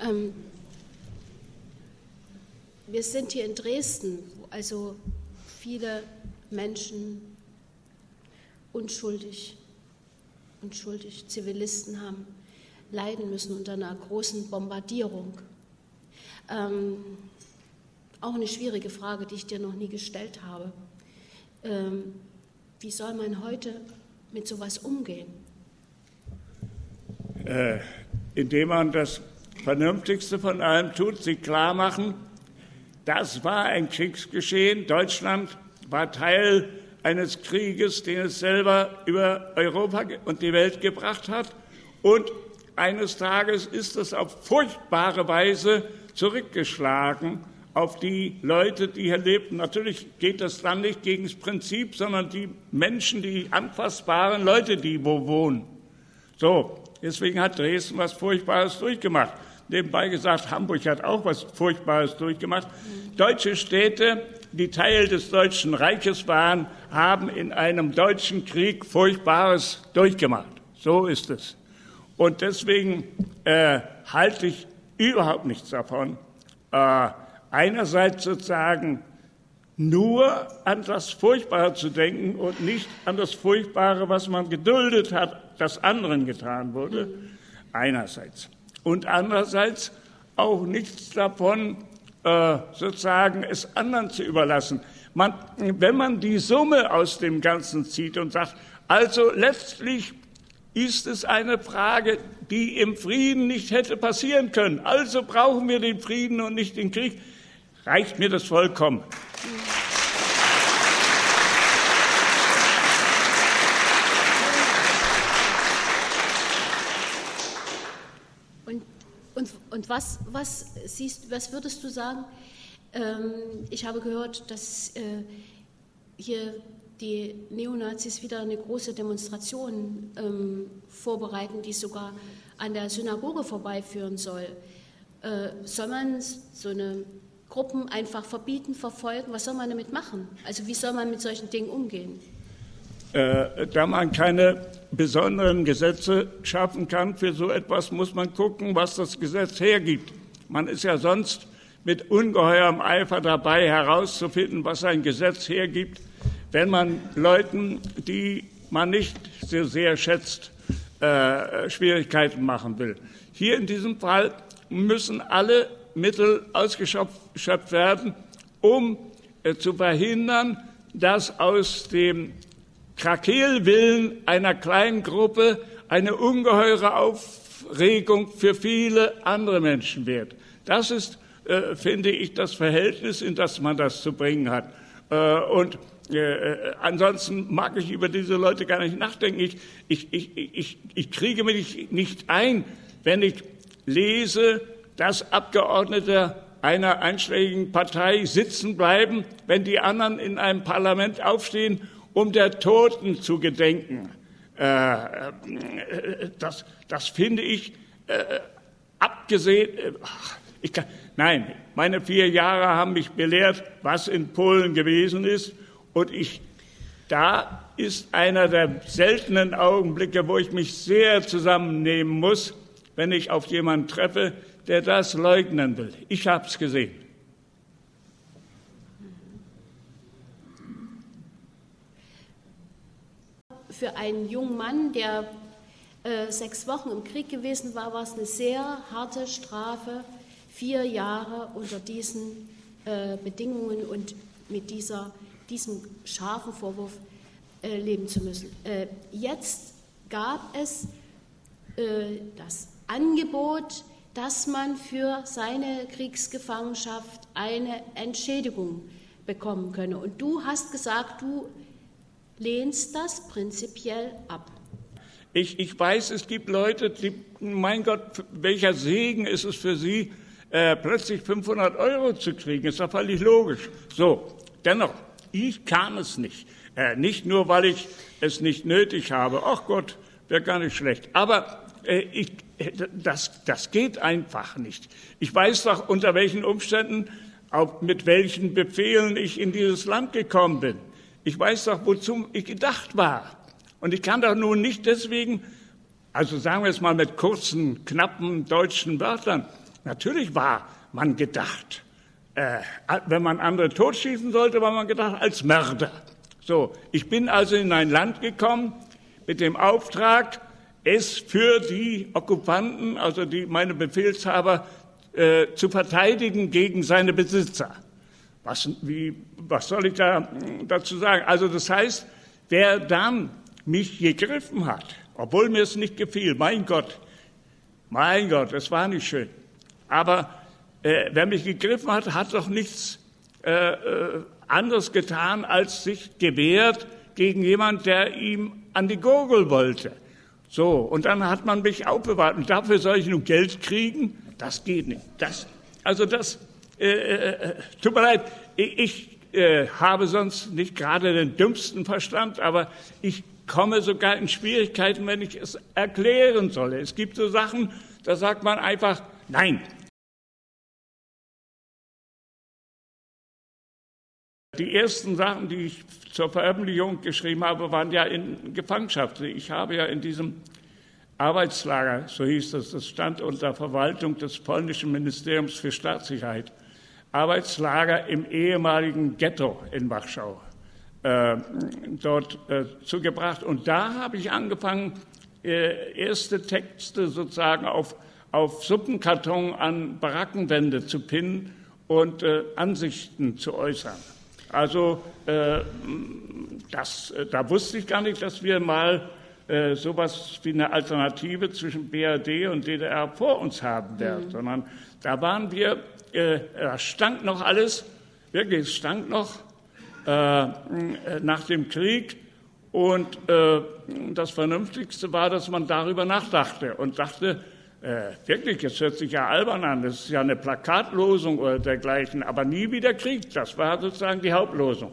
Ähm, wir sind hier in Dresden, wo also viele Menschen unschuldig, unschuldig Zivilisten haben leiden müssen unter einer großen Bombardierung. Ähm, auch eine schwierige Frage, die ich dir noch nie gestellt habe. Ähm, wie soll man heute mit sowas umgehen? Äh, indem man das Vernünftigste von allem tut, sich klar machen, das war ein Kriegsgeschehen. Deutschland war Teil eines Krieges, den es selber über Europa und die Welt gebracht hat. Und eines Tages ist es auf furchtbare Weise zurückgeschlagen auf die Leute, die hier lebten. Natürlich geht das dann nicht gegen das Prinzip, sondern die Menschen, die anfassbaren Leute, die wo wohnen. So, deswegen hat Dresden was Furchtbares durchgemacht. Nebenbei gesagt, Hamburg hat auch was Furchtbares durchgemacht. Deutsche Städte, die Teil des Deutschen Reiches waren, haben in einem deutschen Krieg Furchtbares durchgemacht. So ist es. Und deswegen äh, halte ich überhaupt nichts davon, äh, einerseits sozusagen nur an das Furchtbare zu denken und nicht an das Furchtbare, was man geduldet hat, das anderen getan wurde, einerseits. Und andererseits auch nichts davon, äh, sozusagen es anderen zu überlassen. Man, wenn man die Summe aus dem Ganzen zieht und sagt, also letztlich ist es eine Frage, die im Frieden nicht hätte passieren können. Also brauchen wir den Frieden und nicht den Krieg. Reicht mir das vollkommen. Und, und was, was, siehst, was würdest du sagen? Ähm, ich habe gehört, dass äh, hier die Neonazis wieder eine große Demonstration ähm, vorbereiten, die sogar an der Synagoge vorbeiführen soll. Äh, soll man so eine Gruppen einfach verbieten, verfolgen? Was soll man damit machen? Also wie soll man mit solchen Dingen umgehen? Äh, da man keine besonderen Gesetze schaffen kann für so etwas, muss man gucken, was das Gesetz hergibt. Man ist ja sonst mit ungeheurem Eifer dabei herauszufinden, was ein Gesetz hergibt wenn man Leuten, die man nicht so sehr schätzt, äh, Schwierigkeiten machen will. Hier in diesem Fall müssen alle Mittel ausgeschöpft werden, um äh, zu verhindern, dass aus dem Krakelwillen einer kleinen Gruppe eine ungeheure Aufregung für viele andere Menschen wird. Das ist, äh, finde ich, das Verhältnis, in das man das zu bringen hat. Äh, und äh, äh, ansonsten mag ich über diese Leute gar nicht nachdenken. Ich, ich, ich, ich, ich kriege mich nicht ein, wenn ich lese, dass Abgeordnete einer einschlägigen Partei sitzen bleiben, wenn die anderen in einem Parlament aufstehen, um der Toten zu gedenken. Äh, äh das, das finde ich äh, abgesehen. Äh, ich kann, nein, meine vier Jahre haben mich belehrt, was in Polen gewesen ist. Und ich, da ist einer der seltenen Augenblicke, wo ich mich sehr zusammennehmen muss, wenn ich auf jemanden treffe, der das leugnen will. Ich habe es gesehen. Für einen jungen Mann, der äh, sechs Wochen im Krieg gewesen war, war es eine sehr harte Strafe, vier Jahre unter diesen äh, Bedingungen und mit dieser diesem scharfen Vorwurf äh, leben zu müssen. Äh, jetzt gab es äh, das Angebot, dass man für seine Kriegsgefangenschaft eine Entschädigung bekommen könne. Und du hast gesagt, du lehnst das prinzipiell ab. Ich, ich weiß, es gibt Leute, die, mein Gott, welcher Segen ist es für sie, äh, plötzlich 500 Euro zu kriegen. Ist doch völlig logisch. So, dennoch, ich kann es nicht. Äh, nicht nur, weil ich es nicht nötig habe. Ach Gott, wäre gar nicht schlecht. Aber äh, ich, das, das geht einfach nicht. Ich weiß doch, unter welchen Umständen, auch mit welchen Befehlen ich in dieses Land gekommen bin. Ich weiß doch, wozu ich gedacht war. Und ich kann doch nun nicht deswegen Also sagen wir es mal mit kurzen, knappen deutschen Wörtern. Natürlich war man gedacht. Äh, wenn man andere totschießen sollte, war man gedacht als Mörder. So, ich bin also in ein Land gekommen mit dem Auftrag, es für die Okkupanten, also die, meine Befehlshaber, äh, zu verteidigen gegen seine Besitzer. Was, wie, was soll ich da dazu sagen? Also das heißt, wer dann mich gegriffen hat, obwohl mir es nicht gefiel. Mein Gott, mein Gott, es war nicht schön. Aber äh, wer mich gegriffen hat, hat doch nichts äh, äh, anderes getan, als sich gewehrt gegen jemand, der ihm an die Gurgel wollte. So, und dann hat man mich aufbewahrt. Und dafür soll ich nun Geld kriegen? Das geht nicht. Das, also das, äh, äh, äh tut mir leid, ich, äh, habe sonst nicht gerade den dümmsten Verstand, aber ich komme sogar in Schwierigkeiten, wenn ich es erklären soll. Es gibt so Sachen, da sagt man einfach, nein. Die ersten Sachen, die ich zur Veröffentlichung geschrieben habe, waren ja in Gefangenschaft. Ich habe ja in diesem Arbeitslager, so hieß das, das stand unter Verwaltung des polnischen Ministeriums für Staatssicherheit, Arbeitslager im ehemaligen Ghetto in Warschau äh, dort äh, zugebracht. Und da habe ich angefangen, äh, erste Texte sozusagen auf, auf Suppenkarton an Barackenwände zu pinnen und äh, Ansichten zu äußern. Also äh, das, äh, da wusste ich gar nicht, dass wir mal sowas wie eine Alternative zwischen BRD und DDR vor uns haben werden, mhm. sondern da waren wir, äh, da stank noch alles, wirklich, es stank noch äh, nach dem Krieg. Und äh, das Vernünftigste war, dass man darüber nachdachte und dachte, äh, wirklich, es hört sich ja albern an, das ist ja eine Plakatlosung oder dergleichen, aber nie wieder Krieg. Das war sozusagen die Hauptlosung.